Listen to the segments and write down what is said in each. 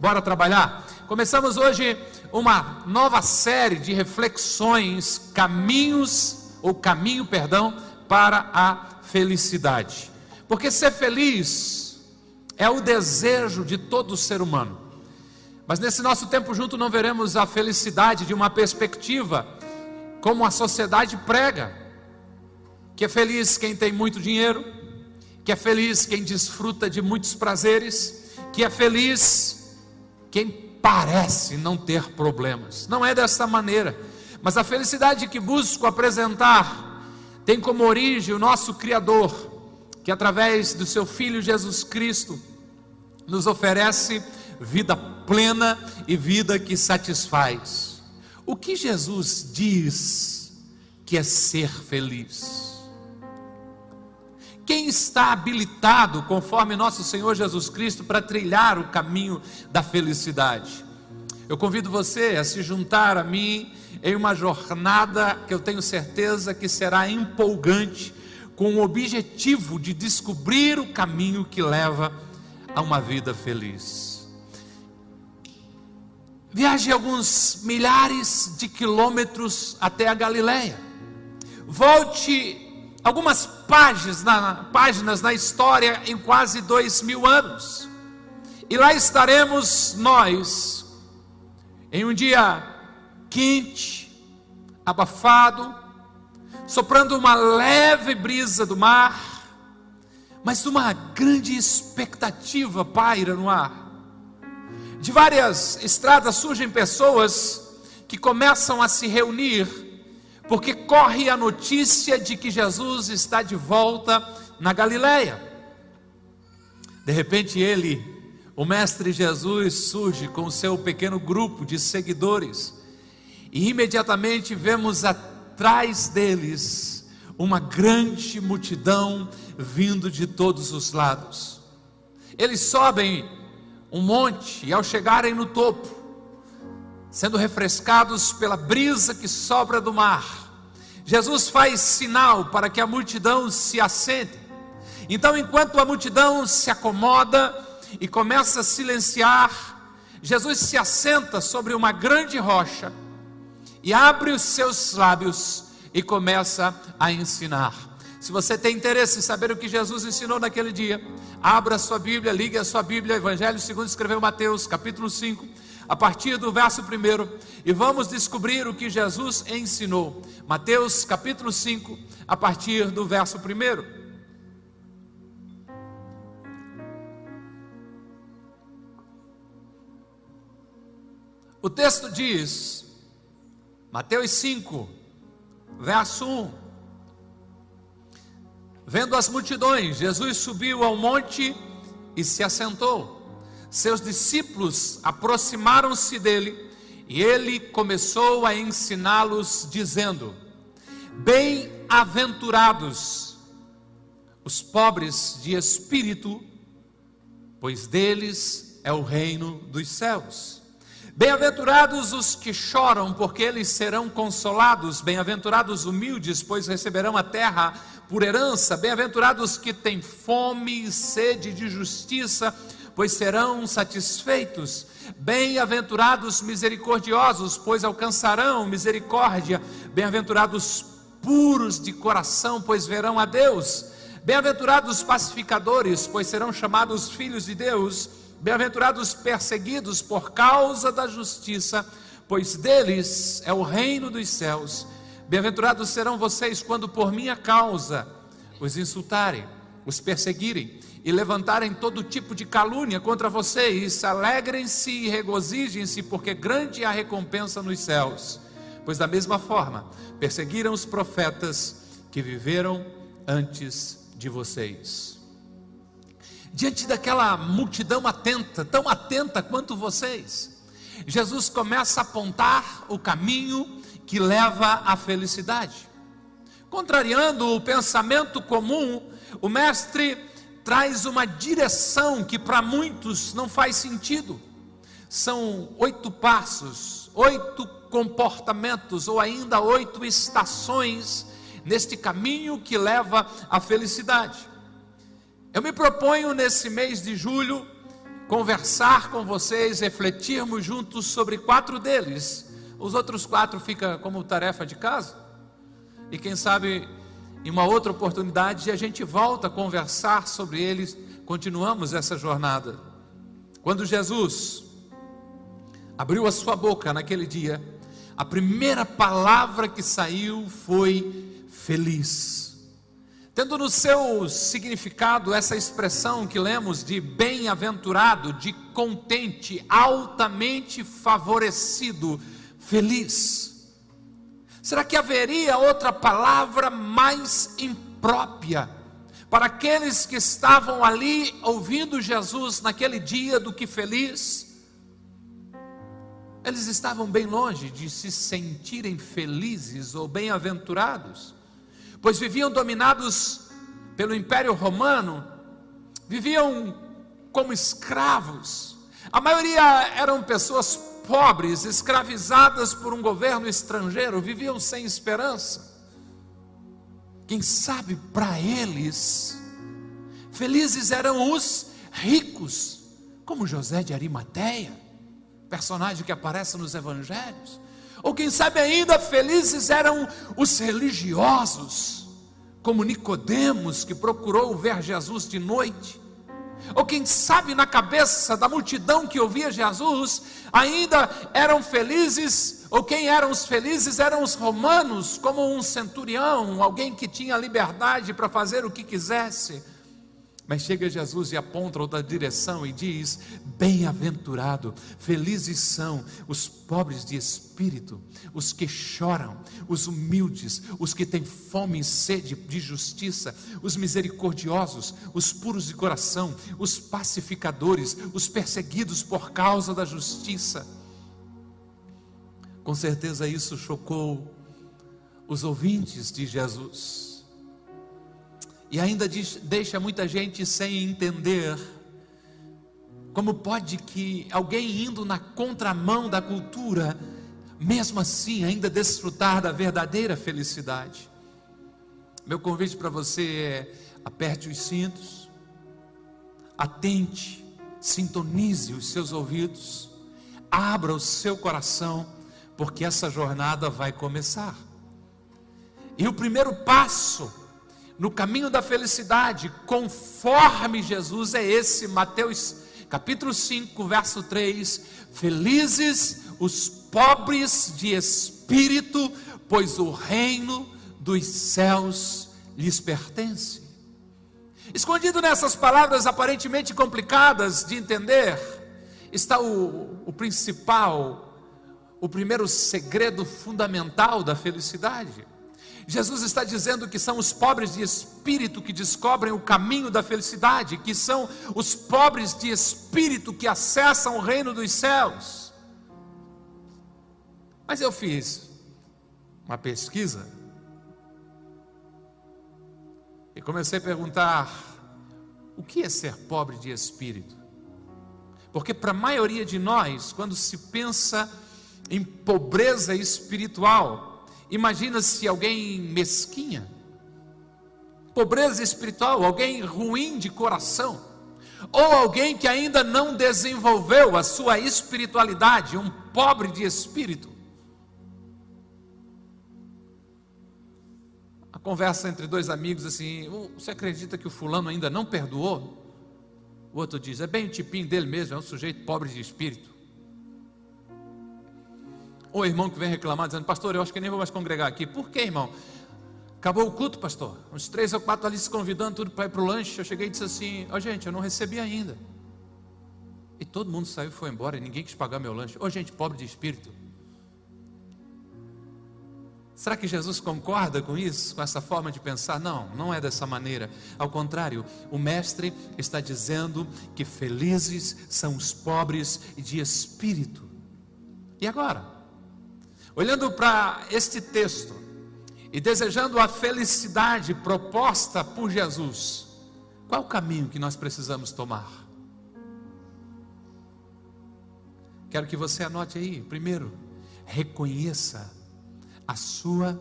Bora trabalhar? Começamos hoje uma nova série de reflexões, caminhos, ou caminho, perdão, para a felicidade. Porque ser feliz é o desejo de todo ser humano. Mas nesse nosso tempo junto não veremos a felicidade de uma perspectiva como a sociedade prega, que é feliz quem tem muito dinheiro, que é feliz quem desfruta de muitos prazeres, que é feliz quem parece não ter problemas. Não é dessa maneira, mas a felicidade que busco apresentar tem como origem o nosso Criador, que através do seu Filho Jesus Cristo nos oferece vida plena e vida que satisfaz. O que Jesus diz que é ser feliz? Quem está habilitado, conforme nosso Senhor Jesus Cristo, para trilhar o caminho da felicidade? Eu convido você a se juntar a mim em uma jornada que eu tenho certeza que será empolgante, com o objetivo de descobrir o caminho que leva a uma vida feliz. Viaje alguns milhares de quilômetros até a Galileia. Volte algumas páginas na, páginas na história em quase dois mil anos. E lá estaremos nós, em um dia quente, abafado, soprando uma leve brisa do mar, mas uma grande expectativa paira no ar. De várias estradas surgem pessoas que começam a se reunir porque corre a notícia de que Jesus está de volta na Galileia. De repente ele, o mestre Jesus, surge com seu pequeno grupo de seguidores, e imediatamente vemos atrás deles uma grande multidão vindo de todos os lados. Eles sobem um monte e ao chegarem no topo, sendo refrescados pela brisa que sobra do mar. Jesus faz sinal para que a multidão se assente. Então, enquanto a multidão se acomoda e começa a silenciar, Jesus se assenta sobre uma grande rocha e abre os seus lábios e começa a ensinar. Se você tem interesse em saber o que Jesus ensinou naquele dia, abra a sua Bíblia, ligue a sua Bíblia, Evangelho segundo escreveu Mateus, capítulo 5, a partir do verso 1, e vamos descobrir o que Jesus ensinou. Mateus capítulo 5, a partir do verso 1. O texto diz, Mateus 5, verso 1: Vendo as multidões, Jesus subiu ao monte e se assentou seus discípulos aproximaram-se dele e ele começou a ensiná-los, dizendo: Bem-aventurados os pobres de espírito, pois deles é o reino dos céus. Bem-aventurados os que choram, porque eles serão consolados. Bem-aventurados humildes, pois receberão a terra por herança. Bem-aventurados que têm fome e sede de justiça, pois serão satisfeitos. Bem-aventurados misericordiosos, pois alcançarão misericórdia. Bem-aventurados puros de coração, pois verão a Deus. Bem-aventurados pacificadores, pois serão chamados filhos de Deus. Bem-aventurados perseguidos por causa da justiça, pois deles é o reino dos céus. Bem-aventurados serão vocês quando por minha causa os insultarem, os perseguirem e levantarem todo tipo de calúnia contra vocês, alegrem-se e regozijem-se, porque grande é a recompensa nos céus. Pois da mesma forma, perseguiram os profetas que viveram antes de vocês. Diante daquela multidão atenta, tão atenta quanto vocês, Jesus começa a apontar o caminho que leva à felicidade. Contrariando o pensamento comum, o mestre traz uma direção que para muitos não faz sentido. São oito passos, oito comportamentos ou ainda oito estações neste caminho que leva à felicidade. Eu me proponho nesse mês de julho conversar com vocês, refletirmos juntos sobre quatro deles. Os outros quatro ficam como tarefa de casa. E quem sabe em uma outra oportunidade a gente volta a conversar sobre eles, continuamos essa jornada. Quando Jesus abriu a sua boca naquele dia, a primeira palavra que saiu foi feliz. Tendo no seu significado essa expressão que lemos de bem-aventurado, de contente, altamente favorecido, feliz. Será que haveria outra palavra mais imprópria para aqueles que estavam ali ouvindo Jesus naquele dia do que feliz? Eles estavam bem longe de se sentirem felizes ou bem-aventurados pois viviam dominados pelo Império Romano, viviam como escravos. A maioria eram pessoas pobres, escravizadas por um governo estrangeiro, viviam sem esperança. Quem sabe para eles, felizes eram os ricos, como José de Arimateia, personagem que aparece nos evangelhos. Ou quem sabe ainda felizes eram os religiosos, como Nicodemos que procurou ver Jesus de noite. Ou quem sabe na cabeça da multidão que ouvia Jesus, ainda eram felizes, ou quem eram os felizes eram os romanos, como um centurião, alguém que tinha liberdade para fazer o que quisesse mas chega Jesus e aponta outra direção e diz: Bem-aventurado, felizes são os pobres de espírito, os que choram, os humildes, os que têm fome e sede de justiça, os misericordiosos, os puros de coração, os pacificadores, os perseguidos por causa da justiça. Com certeza isso chocou os ouvintes de Jesus e ainda deixa muita gente sem entender como pode que alguém indo na contramão da cultura, mesmo assim ainda desfrutar da verdadeira felicidade. Meu convite para você é: aperte os cintos, atente, sintonize os seus ouvidos, abra o seu coração, porque essa jornada vai começar. E o primeiro passo no caminho da felicidade, conforme Jesus é esse, Mateus capítulo 5, verso 3: Felizes os pobres de espírito, pois o reino dos céus lhes pertence. Escondido nessas palavras aparentemente complicadas de entender, está o, o principal, o primeiro segredo fundamental da felicidade. Jesus está dizendo que são os pobres de espírito que descobrem o caminho da felicidade, que são os pobres de espírito que acessam o reino dos céus. Mas eu fiz uma pesquisa e comecei a perguntar: o que é ser pobre de espírito? Porque para a maioria de nós, quando se pensa em pobreza espiritual, Imagina se alguém mesquinha, pobreza espiritual, alguém ruim de coração, ou alguém que ainda não desenvolveu a sua espiritualidade, um pobre de espírito. A conversa entre dois amigos assim: você acredita que o fulano ainda não perdoou? O outro diz: é bem o tipinho dele mesmo, é um sujeito pobre de espírito. Ou irmão que vem reclamar, dizendo, pastor, eu acho que nem vou mais congregar aqui. Por quê, irmão? Acabou o culto, pastor. Uns três ou quatro ali se convidando, tudo para ir para o lanche. Eu cheguei e disse assim: Ó, oh, gente, eu não recebi ainda. E todo mundo saiu e foi embora, e ninguém quis pagar meu lanche. Ô, oh, gente, pobre de espírito. Será que Jesus concorda com isso, com essa forma de pensar? Não, não é dessa maneira. Ao contrário, o Mestre está dizendo que felizes são os pobres de espírito. E agora? Olhando para este texto e desejando a felicidade proposta por Jesus, qual o caminho que nós precisamos tomar? Quero que você anote aí. Primeiro, reconheça a sua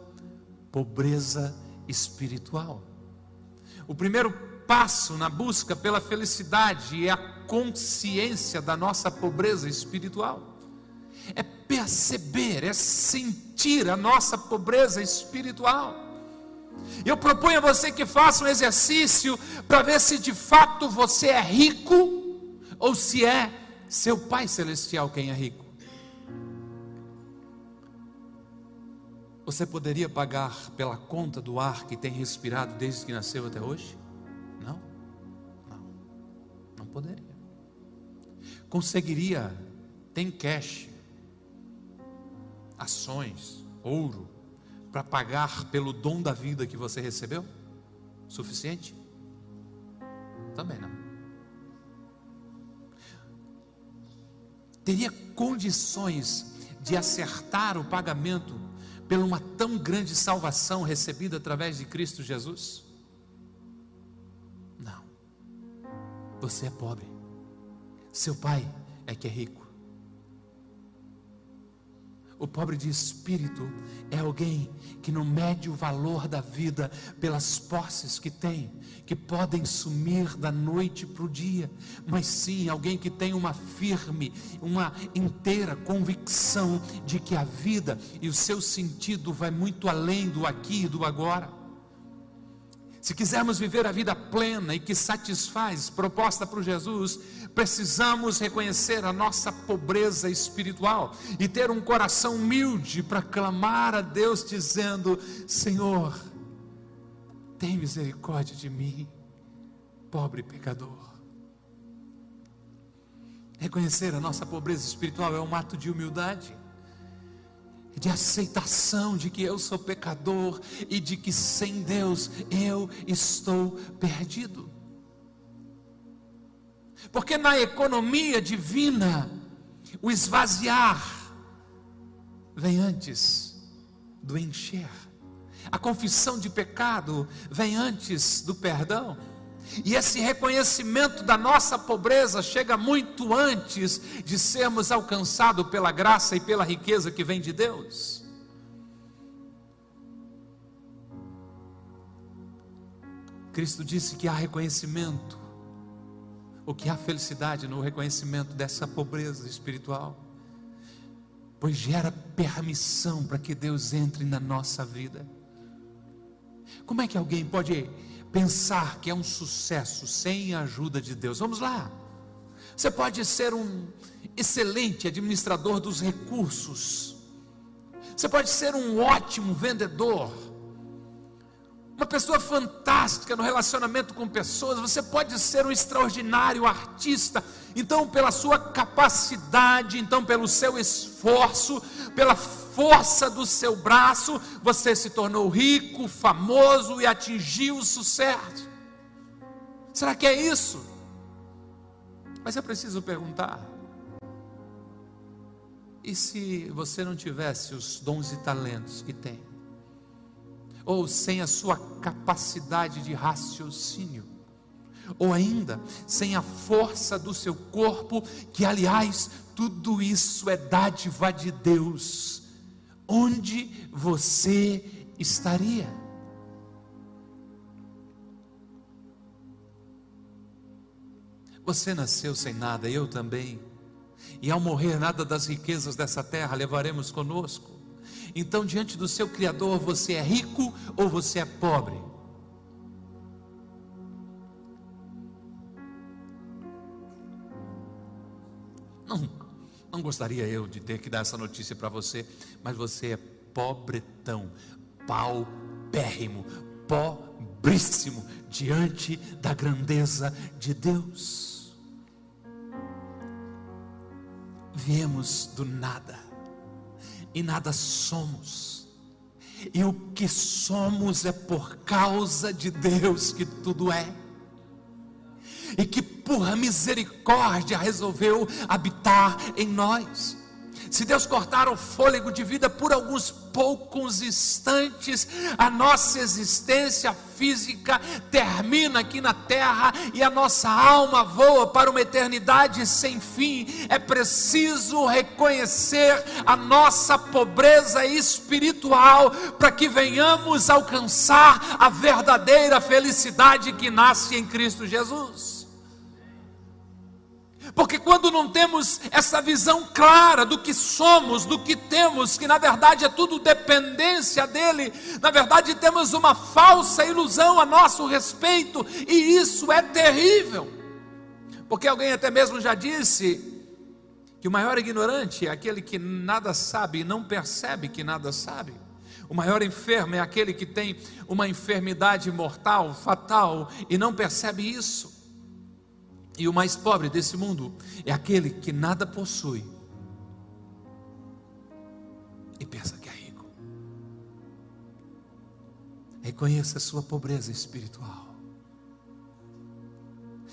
pobreza espiritual. O primeiro passo na busca pela felicidade é a consciência da nossa pobreza espiritual. É perceber, é sentir a nossa pobreza espiritual. Eu proponho a você que faça um exercício para ver se de fato você é rico ou se é seu Pai Celestial quem é rico. Você poderia pagar pela conta do ar que tem respirado desde que nasceu até hoje? Não, não, não poderia. Conseguiria, tem cash, ações, ouro, para pagar pelo dom da vida que você recebeu? Suficiente? Também não. Teria condições de acertar o pagamento pela uma tão grande salvação recebida através de Cristo Jesus? Não. Você é pobre. Seu pai é que é rico. O pobre de espírito é alguém que não mede o valor da vida pelas posses que tem, que podem sumir da noite para o dia, mas sim alguém que tem uma firme, uma inteira convicção de que a vida e o seu sentido vai muito além do aqui e do agora. Se quisermos viver a vida plena e que satisfaz, proposta por Jesus, precisamos reconhecer a nossa pobreza espiritual e ter um coração humilde para clamar a Deus, dizendo: Senhor, tem misericórdia de mim, pobre pecador. Reconhecer a nossa pobreza espiritual é um ato de humildade de aceitação de que eu sou pecador e de que sem Deus eu estou perdido. Porque na economia divina, o esvaziar vem antes do encher. A confissão de pecado vem antes do perdão. E esse reconhecimento da nossa pobreza chega muito antes de sermos alcançados pela graça e pela riqueza que vem de Deus. Cristo disse que há reconhecimento, o que há felicidade no reconhecimento dessa pobreza espiritual, pois gera permissão para que Deus entre na nossa vida. Como é que alguém pode pensar que é um sucesso sem a ajuda de Deus. Vamos lá. Você pode ser um excelente administrador dos recursos. Você pode ser um ótimo vendedor. Uma pessoa fantástica no relacionamento com pessoas. Você pode ser um extraordinário artista. Então, pela sua capacidade, então pelo seu esforço, pela força do seu braço, você se tornou rico, famoso e atingiu o sucesso. Será que é isso? Mas eu preciso perguntar: e se você não tivesse os dons e talentos que tem? Ou sem a sua capacidade de raciocínio? Ou ainda, sem a força do seu corpo, que aliás, tudo isso é dádiva de Deus onde você estaria? Você nasceu sem nada, eu também. E ao morrer, nada das riquezas dessa terra levaremos conosco. Então, diante do seu Criador, você é rico ou você é pobre? Não gostaria eu de ter que dar essa notícia para você, mas você é pobretão, paupérrimo, pobríssimo diante da grandeza de Deus. Viemos do nada e nada somos. E o que somos é por causa de Deus que tudo é e que por misericórdia resolveu habitar em nós. Se Deus cortar o fôlego de vida por alguns poucos instantes, a nossa existência física termina aqui na terra e a nossa alma voa para uma eternidade sem fim. É preciso reconhecer a nossa pobreza espiritual para que venhamos alcançar a verdadeira felicidade que nasce em Cristo Jesus. Porque quando não temos essa visão clara do que somos, do que temos, que na verdade é tudo dependência dele, na verdade temos uma falsa ilusão a nosso respeito, e isso é terrível. Porque alguém até mesmo já disse que o maior ignorante é aquele que nada sabe e não percebe que nada sabe. O maior enfermo é aquele que tem uma enfermidade mortal, fatal e não percebe isso. E o mais pobre desse mundo é aquele que nada possui e pensa que é rico. Reconheça a sua pobreza espiritual.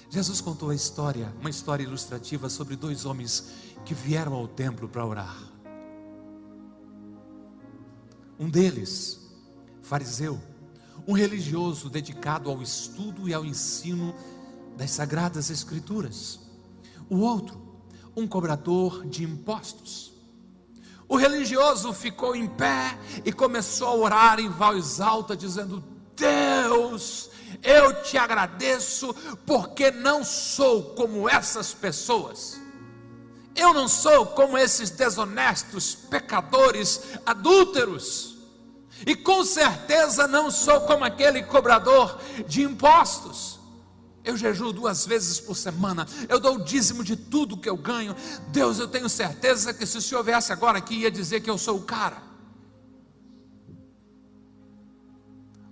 Jesus contou a história, uma história ilustrativa sobre dois homens que vieram ao templo para orar. Um deles, fariseu, um religioso dedicado ao estudo e ao ensino das Sagradas Escrituras. O outro, um cobrador de impostos. O religioso ficou em pé e começou a orar em voz alta, dizendo: Deus, eu te agradeço, porque não sou como essas pessoas. Eu não sou como esses desonestos, pecadores, adúlteros. E com certeza não sou como aquele cobrador de impostos. Eu jejuo duas vezes por semana. Eu dou o dízimo de tudo que eu ganho. Deus, eu tenho certeza que se o Senhor viesse agora aqui, ia dizer que eu sou o cara.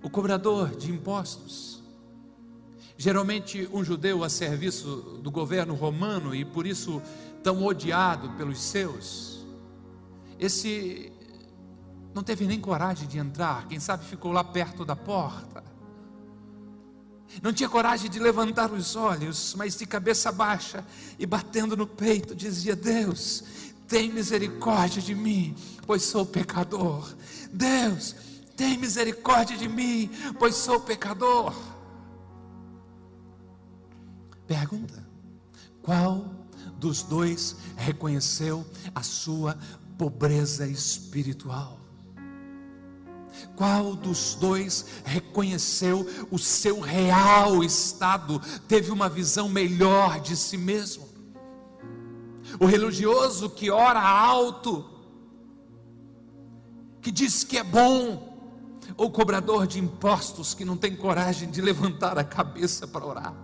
O cobrador de impostos. Geralmente um judeu a serviço do governo romano e por isso tão odiado pelos seus, esse não teve nem coragem de entrar, quem sabe ficou lá perto da porta. Não tinha coragem de levantar os olhos, mas de cabeça baixa e batendo no peito, dizia: Deus, tem misericórdia de mim, pois sou pecador. Deus, tem misericórdia de mim, pois sou pecador. Pergunta: qual dos dois reconheceu a sua pobreza espiritual? Qual dos dois reconheceu o seu real estado, teve uma visão melhor de si mesmo? O religioso que ora alto, que diz que é bom, ou o cobrador de impostos que não tem coragem de levantar a cabeça para orar?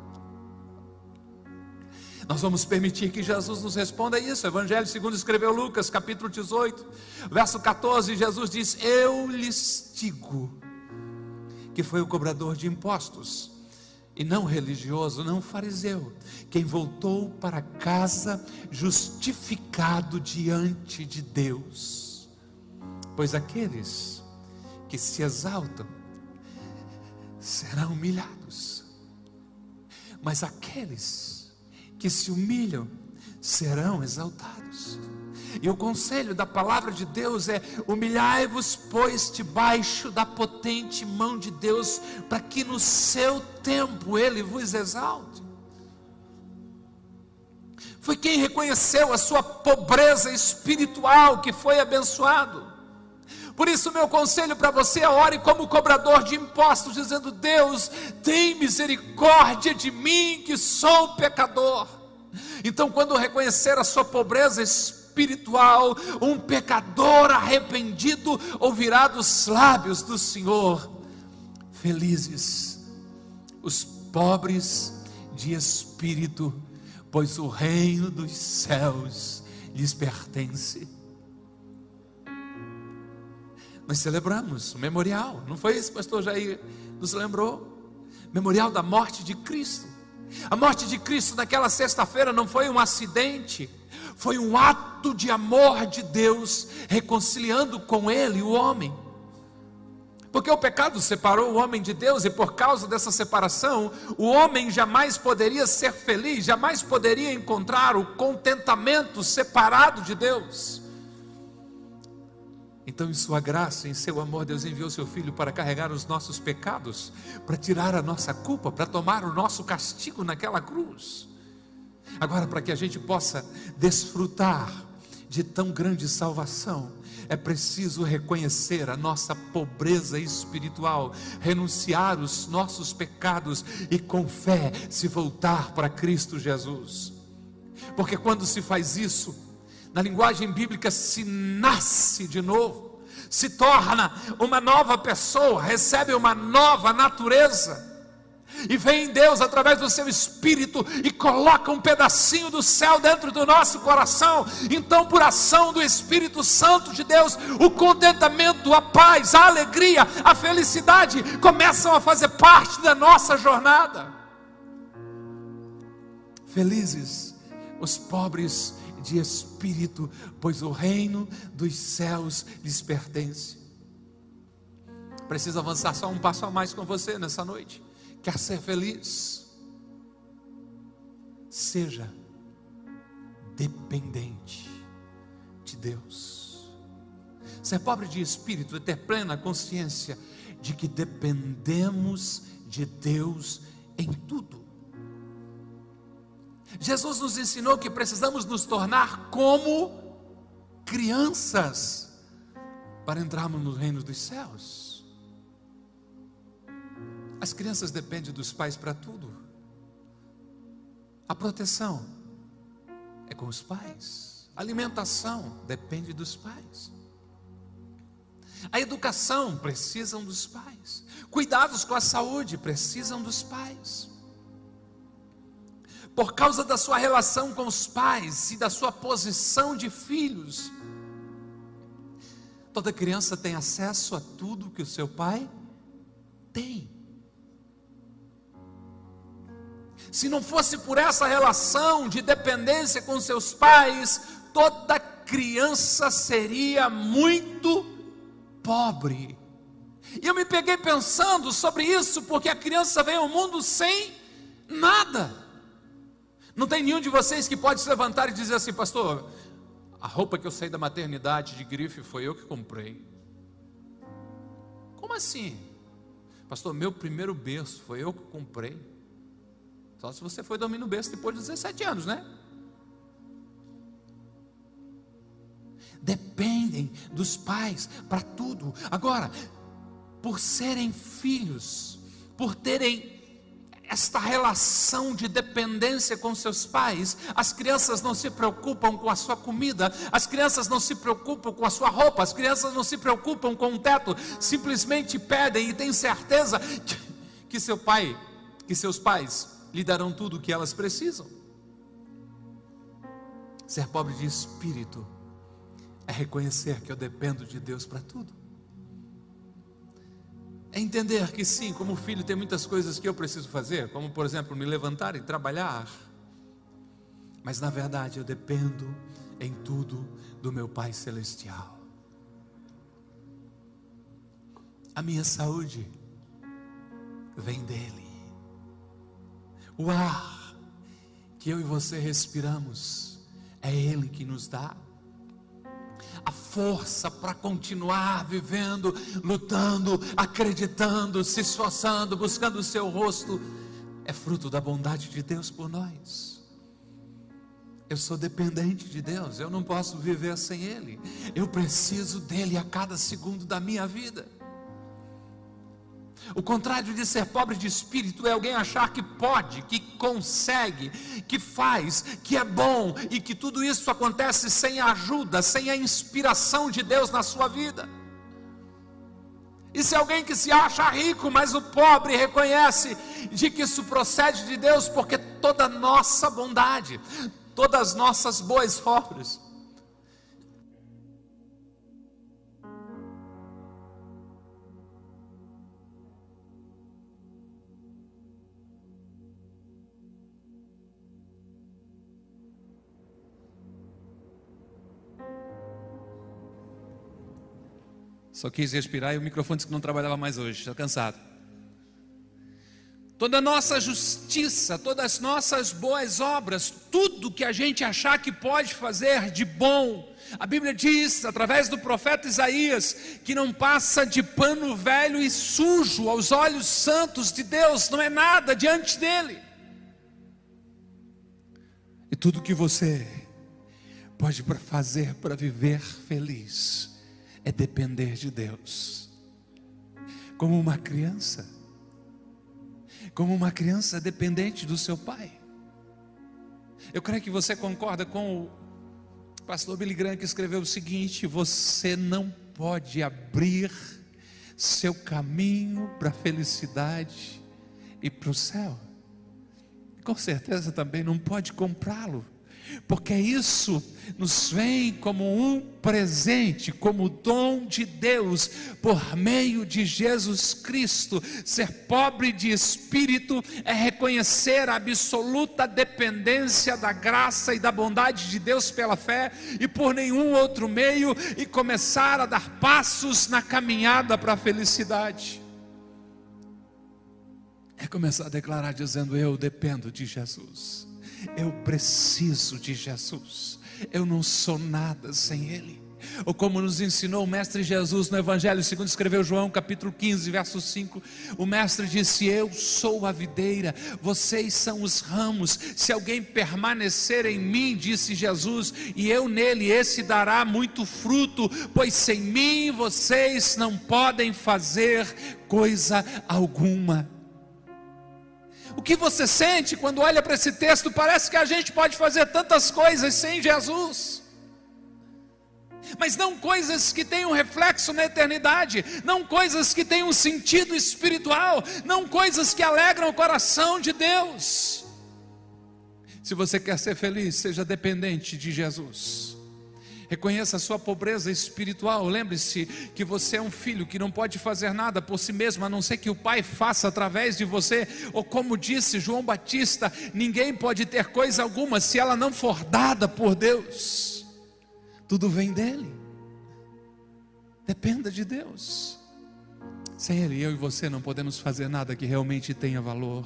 Nós vamos permitir que Jesus nos responda isso. Evangelho segundo escreveu Lucas, capítulo 18, verso 14, Jesus diz: "Eu lhes digo que foi o cobrador de impostos e não religioso, não fariseu, quem voltou para casa justificado diante de Deus. Pois aqueles que se exaltam serão humilhados, mas aqueles que se humilham serão exaltados. E o conselho da palavra de Deus é: humilhai-vos, pois, debaixo da potente mão de Deus, para que no seu tempo ele vos exalte. Foi quem reconheceu a sua pobreza espiritual que foi abençoado. Por isso, meu conselho para você é ore como cobrador de impostos, dizendo: Deus, tem misericórdia de mim que sou pecador. Então, quando reconhecer a sua pobreza espiritual, um pecador arrependido ouvirá dos lábios do Senhor: Felizes os pobres de espírito, pois o reino dos céus lhes pertence. Nós celebramos o memorial, não foi isso, pastor Jair nos lembrou? Memorial da morte de Cristo. A morte de Cristo naquela sexta-feira não foi um acidente, foi um ato de amor de Deus reconciliando com Ele o homem. Porque o pecado separou o homem de Deus e por causa dessa separação, o homem jamais poderia ser feliz, jamais poderia encontrar o contentamento separado de Deus. Então, em Sua graça, em Seu amor, Deus enviou Seu Filho para carregar os nossos pecados, para tirar a nossa culpa, para tomar o nosso castigo naquela cruz. Agora, para que a gente possa desfrutar de tão grande salvação, é preciso reconhecer a nossa pobreza espiritual, renunciar os nossos pecados e com fé se voltar para Cristo Jesus. Porque quando se faz isso, na linguagem bíblica se nasce de novo, se torna uma nova pessoa, recebe uma nova natureza. E vem Deus através do seu espírito e coloca um pedacinho do céu dentro do nosso coração. Então, por ação do Espírito Santo de Deus, o contentamento, a paz, a alegria, a felicidade começam a fazer parte da nossa jornada. Felizes os pobres de espírito, pois o reino dos céus lhes pertence. Preciso avançar só um passo a mais com você nessa noite. Quer ser feliz? Seja dependente de Deus. Ser pobre de espírito é ter plena consciência de que dependemos de Deus em tudo. Jesus nos ensinou que precisamos nos tornar como crianças para entrarmos no reino dos céus. As crianças dependem dos pais para tudo. A proteção é com os pais. A alimentação depende dos pais. A educação precisam dos pais. Cuidados com a saúde precisam dos pais por causa da sua relação com os pais e da sua posição de filhos. Toda criança tem acesso a tudo que o seu pai tem. Se não fosse por essa relação de dependência com seus pais, toda criança seria muito pobre. E eu me peguei pensando sobre isso, porque a criança vem ao mundo sem nada. Não tem nenhum de vocês que pode se levantar e dizer assim, pastor, a roupa que eu saí da maternidade de grife foi eu que comprei. Como assim? Pastor, meu primeiro berço foi eu que comprei. Só se você foi dormir no berço depois de 17 anos, né? Dependem dos pais para tudo. Agora, por serem filhos, por terem esta relação de dependência com seus pais, as crianças não se preocupam com a sua comida, as crianças não se preocupam com a sua roupa, as crianças não se preocupam com o teto, simplesmente pedem e têm certeza que, que seu pai, que seus pais lhe darão tudo o que elas precisam. Ser pobre de espírito é reconhecer que eu dependo de Deus para tudo. É entender que sim, como filho, tem muitas coisas que eu preciso fazer, como por exemplo me levantar e trabalhar. Mas na verdade eu dependo em tudo do meu Pai Celestial. A minha saúde vem dele. O ar que eu e você respiramos é Ele que nos dá a força para continuar vivendo, lutando, acreditando, se esforçando, buscando o seu rosto, é fruto da bondade de Deus por nós. Eu sou dependente de Deus, eu não posso viver sem Ele, eu preciso dEle a cada segundo da minha vida. O contrário de ser pobre de espírito é alguém achar que pode, que consegue, que faz, que é bom e que tudo isso acontece sem a ajuda, sem a inspiração de Deus na sua vida. Isso é alguém que se acha rico, mas o pobre reconhece de que isso procede de Deus, porque toda nossa bondade, todas as nossas boas obras, Só quis respirar e o microfone disse que não trabalhava mais hoje, está cansado. Toda a nossa justiça, todas as nossas boas obras, tudo que a gente achar que pode fazer de bom, a Bíblia diz, através do profeta Isaías, que não passa de pano velho e sujo aos olhos santos de Deus, não é nada diante dele. E tudo que você pode fazer para viver feliz, é depender de Deus. Como uma criança, como uma criança dependente do seu pai. Eu creio que você concorda com o pastor Billy Graham que escreveu o seguinte: você não pode abrir seu caminho para a felicidade e para o céu. Com certeza também não pode comprá-lo porque isso nos vem como um presente, como dom de Deus, por meio de Jesus Cristo. Ser pobre de espírito é reconhecer a absoluta dependência da graça e da bondade de Deus pela fé e por nenhum outro meio, e começar a dar passos na caminhada para a felicidade. É começar a declarar dizendo: Eu dependo de Jesus. Eu preciso de Jesus. Eu não sou nada sem Ele. Ou como nos ensinou o Mestre Jesus no Evangelho, segundo escreveu João, capítulo 15, verso 5, o Mestre disse: Eu sou a videira, vocês são os ramos. Se alguém permanecer em mim, disse Jesus, e eu nele, esse dará muito fruto, pois sem mim vocês não podem fazer coisa alguma. O que você sente quando olha para esse texto? Parece que a gente pode fazer tantas coisas sem Jesus. Mas não coisas que tenham reflexo na eternidade, não coisas que tenham sentido espiritual, não coisas que alegram o coração de Deus. Se você quer ser feliz, seja dependente de Jesus. Reconheça a sua pobreza espiritual. Lembre-se que você é um filho que não pode fazer nada por si mesmo, a não ser que o Pai faça através de você. Ou como disse João Batista, ninguém pode ter coisa alguma se ela não for dada por Deus. Tudo vem dele. Dependa de Deus. Sem Ele, eu e você não podemos fazer nada que realmente tenha valor.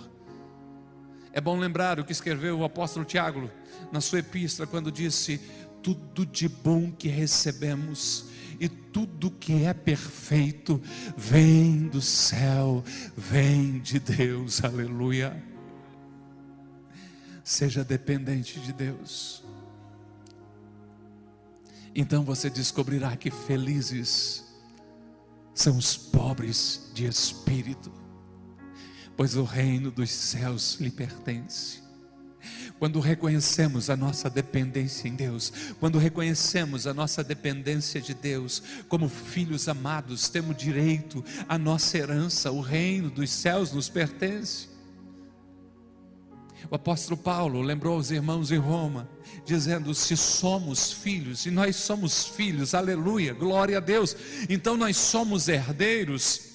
É bom lembrar o que escreveu o apóstolo Tiago na sua epístola, quando disse: tudo de bom que recebemos e tudo que é perfeito vem do céu, vem de Deus, aleluia. Seja dependente de Deus. Então você descobrirá que felizes são os pobres de espírito, pois o reino dos céus lhe pertence. Quando reconhecemos a nossa dependência em Deus, quando reconhecemos a nossa dependência de Deus, como filhos amados, temos direito à nossa herança, o reino dos céus nos pertence. O apóstolo Paulo lembrou aos irmãos em Roma, dizendo: Se somos filhos, e nós somos filhos, aleluia, glória a Deus, então nós somos herdeiros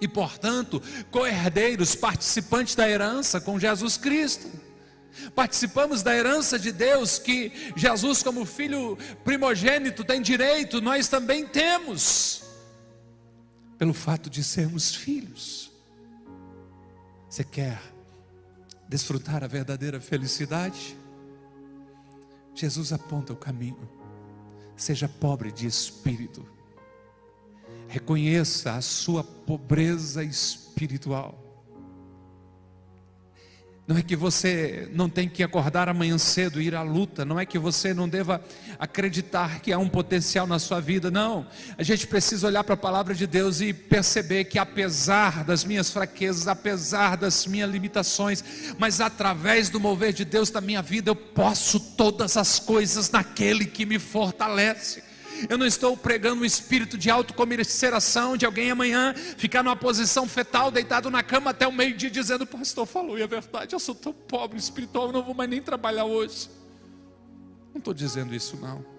e, portanto, co-herdeiros, participantes da herança com Jesus Cristo. Participamos da herança de Deus que Jesus, como filho primogênito, tem direito, nós também temos, pelo fato de sermos filhos. Você quer desfrutar a verdadeira felicidade? Jesus aponta o caminho. Seja pobre de espírito. Reconheça a sua pobreza espiritual. Não é que você não tem que acordar amanhã cedo e ir à luta, não é que você não deva acreditar que há um potencial na sua vida, não. A gente precisa olhar para a palavra de Deus e perceber que apesar das minhas fraquezas, apesar das minhas limitações, mas através do mover de Deus na minha vida, eu posso todas as coisas naquele que me fortalece. Eu não estou pregando um espírito de autocomiseração de alguém amanhã ficar numa posição fetal, deitado na cama até o meio-dia, dizendo: Pastor, falou, e é verdade, eu sou tão pobre espiritual, eu não vou mais nem trabalhar hoje. Não estou dizendo isso, não.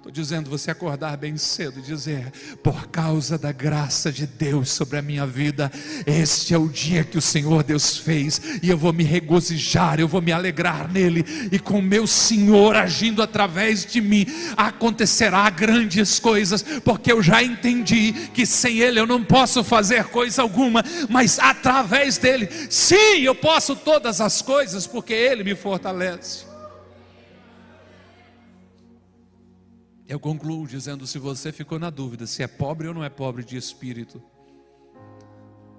Estou dizendo você acordar bem cedo e dizer: por causa da graça de Deus sobre a minha vida, este é o dia que o Senhor Deus fez, e eu vou me regozijar, eu vou me alegrar nele, e com o meu Senhor agindo através de mim, acontecerá grandes coisas, porque eu já entendi que sem Ele eu não posso fazer coisa alguma, mas através dele, sim, eu posso todas as coisas, porque Ele me fortalece. Eu concluo dizendo: se você ficou na dúvida se é pobre ou não é pobre de espírito,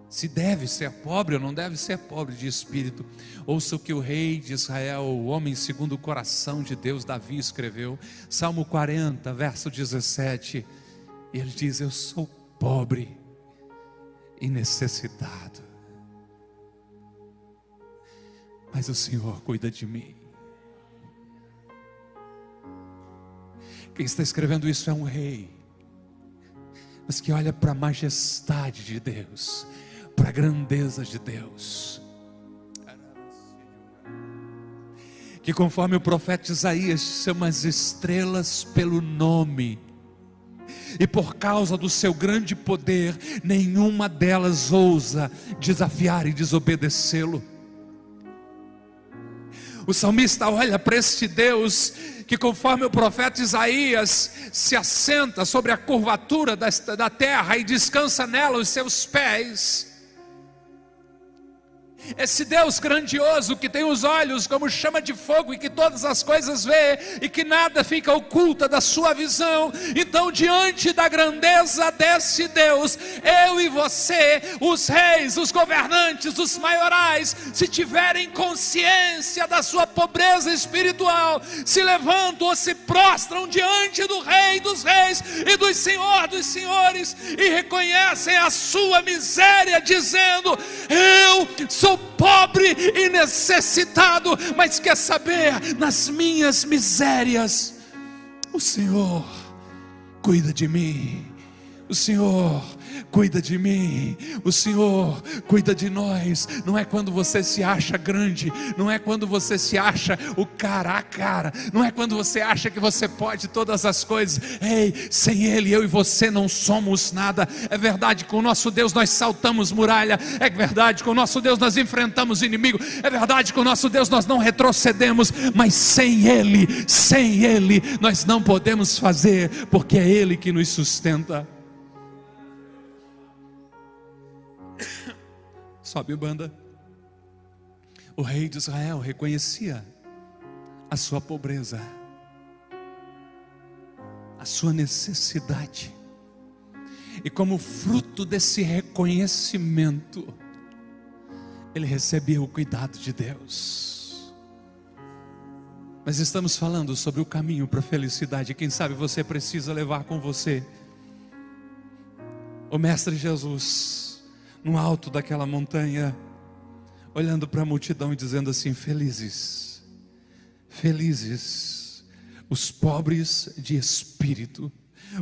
se deve ser pobre ou não deve ser pobre de espírito, ouça o que o rei de Israel, o homem segundo o coração de Deus, Davi, escreveu, Salmo 40, verso 17. E ele diz: Eu sou pobre e necessitado, mas o Senhor cuida de mim. Quem está escrevendo isso é um rei, mas que olha para a majestade de Deus, para a grandeza de Deus. Que conforme o profeta Isaías chama as estrelas pelo nome, e por causa do seu grande poder, nenhuma delas ousa desafiar e desobedecê-lo. O salmista olha para este Deus que, conforme o profeta Isaías, se assenta sobre a curvatura da terra e descansa nela os seus pés esse Deus grandioso que tem os olhos como chama de fogo e que todas as coisas vê e que nada fica oculta da sua visão. Então, diante da grandeza desse Deus, eu e você, os reis, os governantes, os maiorais, se tiverem consciência da sua pobreza espiritual, se levantam ou se prostram diante do Rei dos Reis e do Senhor dos Senhores e reconhecem a sua miséria, dizendo: Eu sou pobre e necessitado, mas quer saber, nas minhas misérias, o Senhor cuida de mim, o Senhor cuida de mim, o Senhor cuida de nós. Não é quando você se acha grande, não é quando você se acha o cara a cara, não é quando você acha que você pode todas as coisas. Ei, sem Ele, eu e você não somos nada. É verdade, com o nosso Deus nós saltamos muralha, é verdade, com o nosso Deus nós enfrentamos inimigo, é verdade, com o nosso Deus nós não retrocedemos, mas sem Ele, sem Ele, nós não podemos fazer, porque é Ele que nos sustenta. Sobe banda. O rei de Israel reconhecia a sua pobreza, a sua necessidade. E como fruto desse reconhecimento, ele recebia o cuidado de Deus. Mas estamos falando sobre o caminho para a felicidade. Quem sabe você precisa levar com você o Mestre Jesus no alto daquela montanha, olhando para a multidão e dizendo assim: Felizes, felizes os pobres de espírito,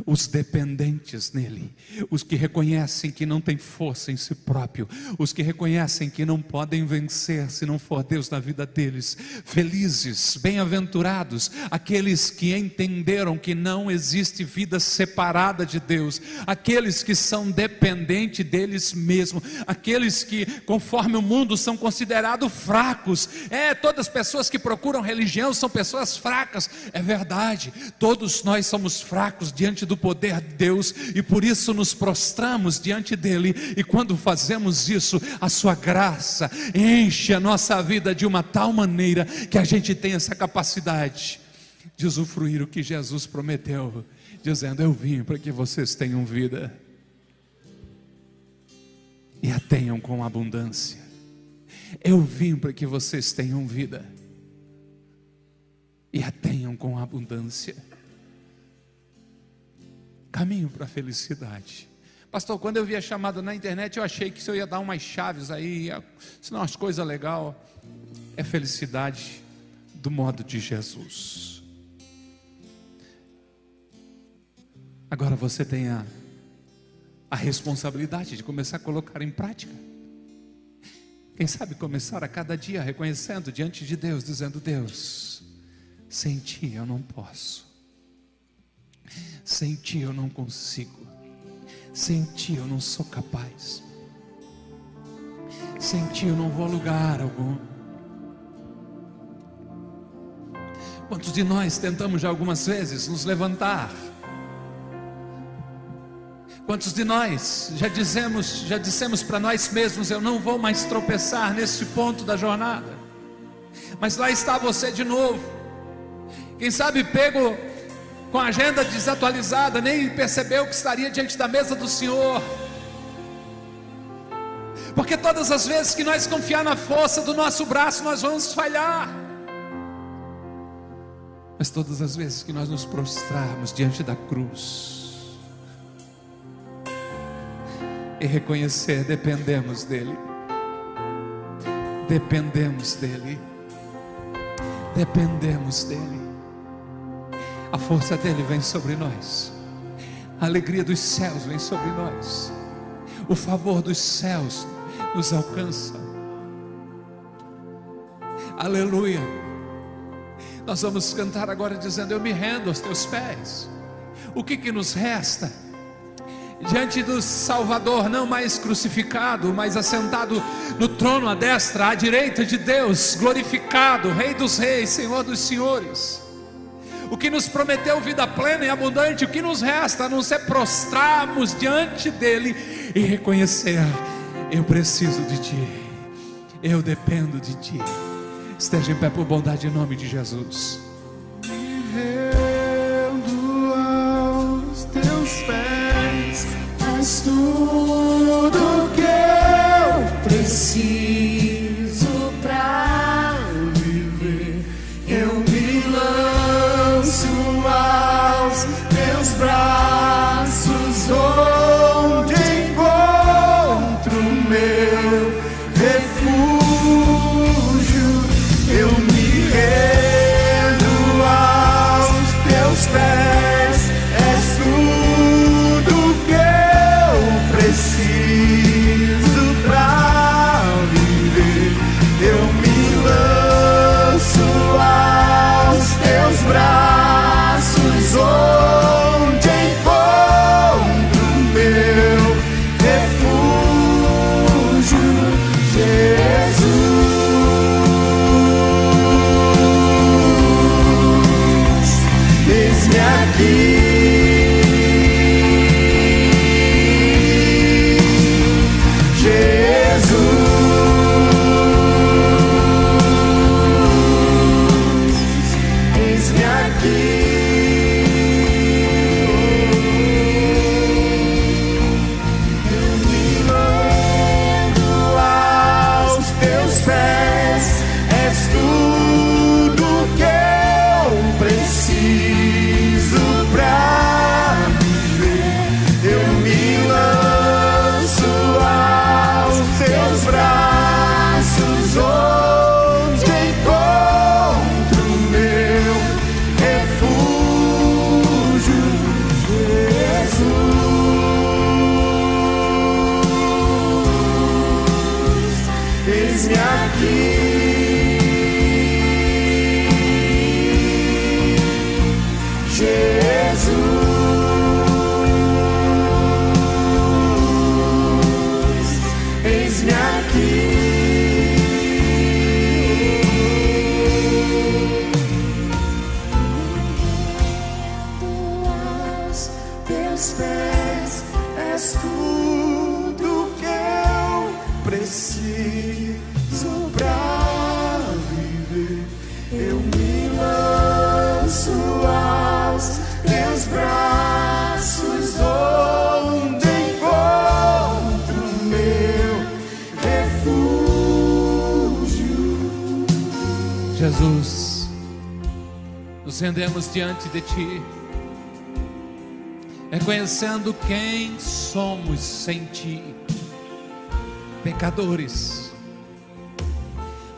os dependentes nele, os que reconhecem que não têm força em si próprio, os que reconhecem que não podem vencer se não for Deus na vida deles. Felizes, bem-aventurados, aqueles que entenderam que não existe vida separada de Deus, aqueles que são dependentes deles mesmos, aqueles que, conforme o mundo, são considerados fracos. É, todas as pessoas que procuram religião são pessoas fracas. É verdade, todos nós somos fracos diante diante do poder de Deus e por isso nos prostramos diante dele. E quando fazemos isso, a sua graça enche a nossa vida de uma tal maneira que a gente tem essa capacidade de usufruir o que Jesus prometeu, dizendo: Eu vim para que vocês tenham vida e a tenham com abundância. Eu vim para que vocês tenham vida e a tenham com abundância caminho para a felicidade. Pastor, quando eu vi a chamada na internet, eu achei que se eu ia dar umas chaves aí, senão umas coisas legais. É felicidade do modo de Jesus. Agora você tem a, a responsabilidade de começar a colocar em prática. Quem sabe começar a cada dia reconhecendo diante de Deus, dizendo: Deus, sem ti eu não posso. Sem ti eu não consigo. Sem ti eu não sou capaz. Sem ti eu não vou a lugar algum. Quantos de nós tentamos já algumas vezes nos levantar? Quantos de nós já dizemos, já dissemos para nós mesmos, eu não vou mais tropeçar nesse ponto da jornada. Mas lá está você de novo. Quem sabe pego com a agenda desatualizada, nem percebeu que estaria diante da mesa do Senhor. Porque todas as vezes que nós confiar na força do nosso braço, nós vamos falhar. Mas todas as vezes que nós nos prostrarmos diante da cruz e reconhecer, dependemos dEle, dependemos dEle, dependemos dEle a força dele vem sobre nós, a alegria dos céus vem sobre nós, o favor dos céus nos alcança. Aleluia. Nós vamos cantar agora dizendo: Eu me rendo aos teus pés. O que, que nos resta? Diante do Salvador, não mais crucificado, mas assentado no trono à destra, à direita de Deus, glorificado, Rei dos Reis, Senhor dos Senhores. O que nos prometeu vida plena e abundante, o que nos resta a não ser prostrarmos diante dEle e reconhecer: Eu preciso de Ti, eu dependo de Ti. Esteja em pé por bondade em nome de Jesus. Me rendo aos teus pés, és tudo rendemos diante de Ti, reconhecendo quem somos sem Ti, pecadores,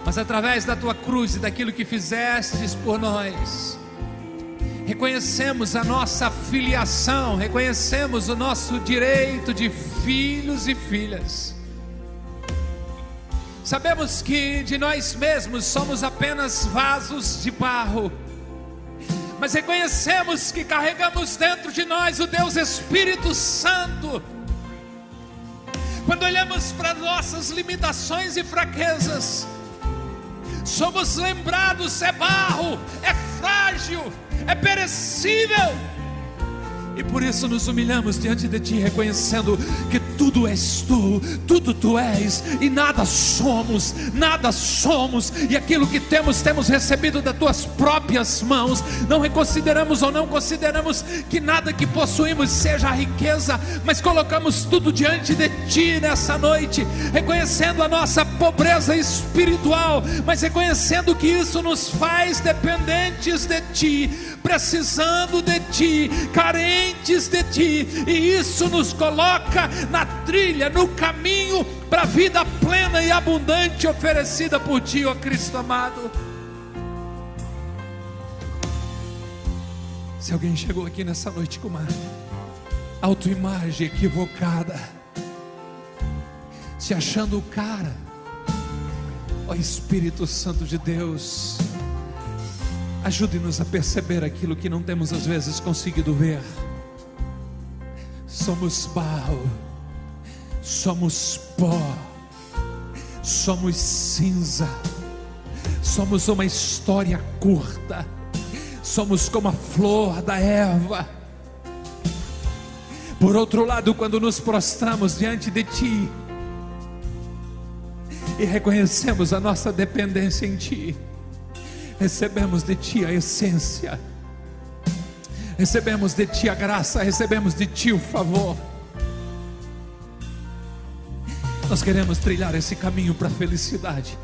mas através da Tua cruz e daquilo que fizestes por nós, reconhecemos a nossa filiação, reconhecemos o nosso direito de filhos e filhas. Sabemos que de nós mesmos somos apenas vasos de barro, mas reconhecemos que carregamos dentro de nós o Deus Espírito Santo. Quando olhamos para nossas limitações e fraquezas, somos lembrados: é barro, é frágil, é perecível. E por isso nos humilhamos diante de Ti, reconhecendo que tudo és Tu, tudo Tu és, e nada somos, nada somos, e aquilo que temos, temos recebido das Tuas próprias mãos. Não reconsideramos ou não consideramos que nada que possuímos seja a riqueza, mas colocamos tudo diante de Ti nessa noite, reconhecendo a nossa pobreza espiritual, mas reconhecendo que isso nos faz dependentes de Ti, precisando de Ti, carentes de Ti, e isso nos coloca na trilha, no caminho para a vida plena e abundante oferecida por Ti, ó Cristo amado. Se alguém chegou aqui nessa noite com uma autoimagem equivocada, se achando o cara, ó Espírito Santo de Deus, ajude-nos a perceber aquilo que não temos às vezes conseguido ver. Somos barro, somos pó, somos cinza, somos uma história curta, somos como a flor da erva. Por outro lado, quando nos prostramos diante de Ti e reconhecemos a nossa dependência em Ti, recebemos de Ti a essência recebemos de Ti a graça, recebemos de Ti o favor. Nós queremos trilhar esse caminho para a felicidade.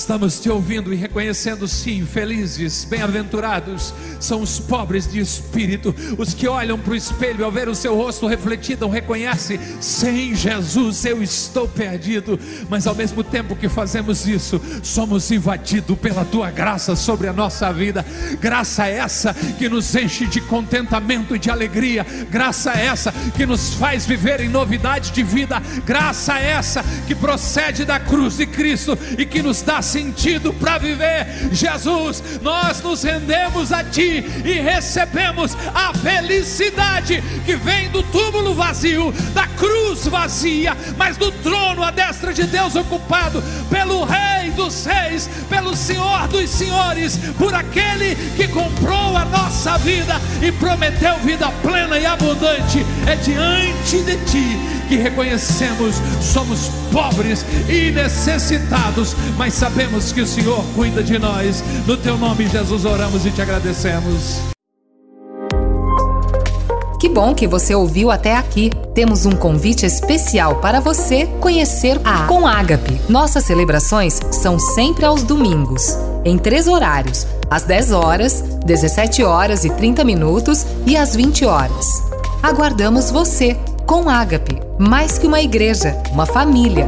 Estamos te ouvindo e reconhecendo, sim, felizes, bem-aventurados são os pobres de espírito, os que olham para o espelho ao ver o seu rosto refletido, reconhecem: sem Jesus eu estou perdido, mas ao mesmo tempo que fazemos isso, somos invadidos pela tua graça sobre a nossa vida, graça essa que nos enche de contentamento e de alegria, graça essa que nos faz viver em novidade de vida, graça essa que procede da cruz de Cristo e que nos dá sentido para viver. Jesus, nós nos rendemos a Ti e recebemos a felicidade que vem do túmulo vazio, da cruz vazia, mas do trono à destra de Deus ocupado pelo Rei dos Reis, pelo Senhor dos Senhores, por aquele que comprou a nossa vida e prometeu vida plena e abundante. É diante de Ti que reconhecemos somos pobres e necessitados, mas sabemos que o Senhor cuida de nós. No teu nome, Jesus, oramos e te agradecemos. Que bom que você ouviu até aqui. Temos um convite especial para você conhecer a Com Ágape. Nossas celebrações são sempre aos domingos, em três horários: às 10 horas, 17 horas e 30 minutos e às 20 horas. Aguardamos você com Ágape, mais que uma igreja, uma família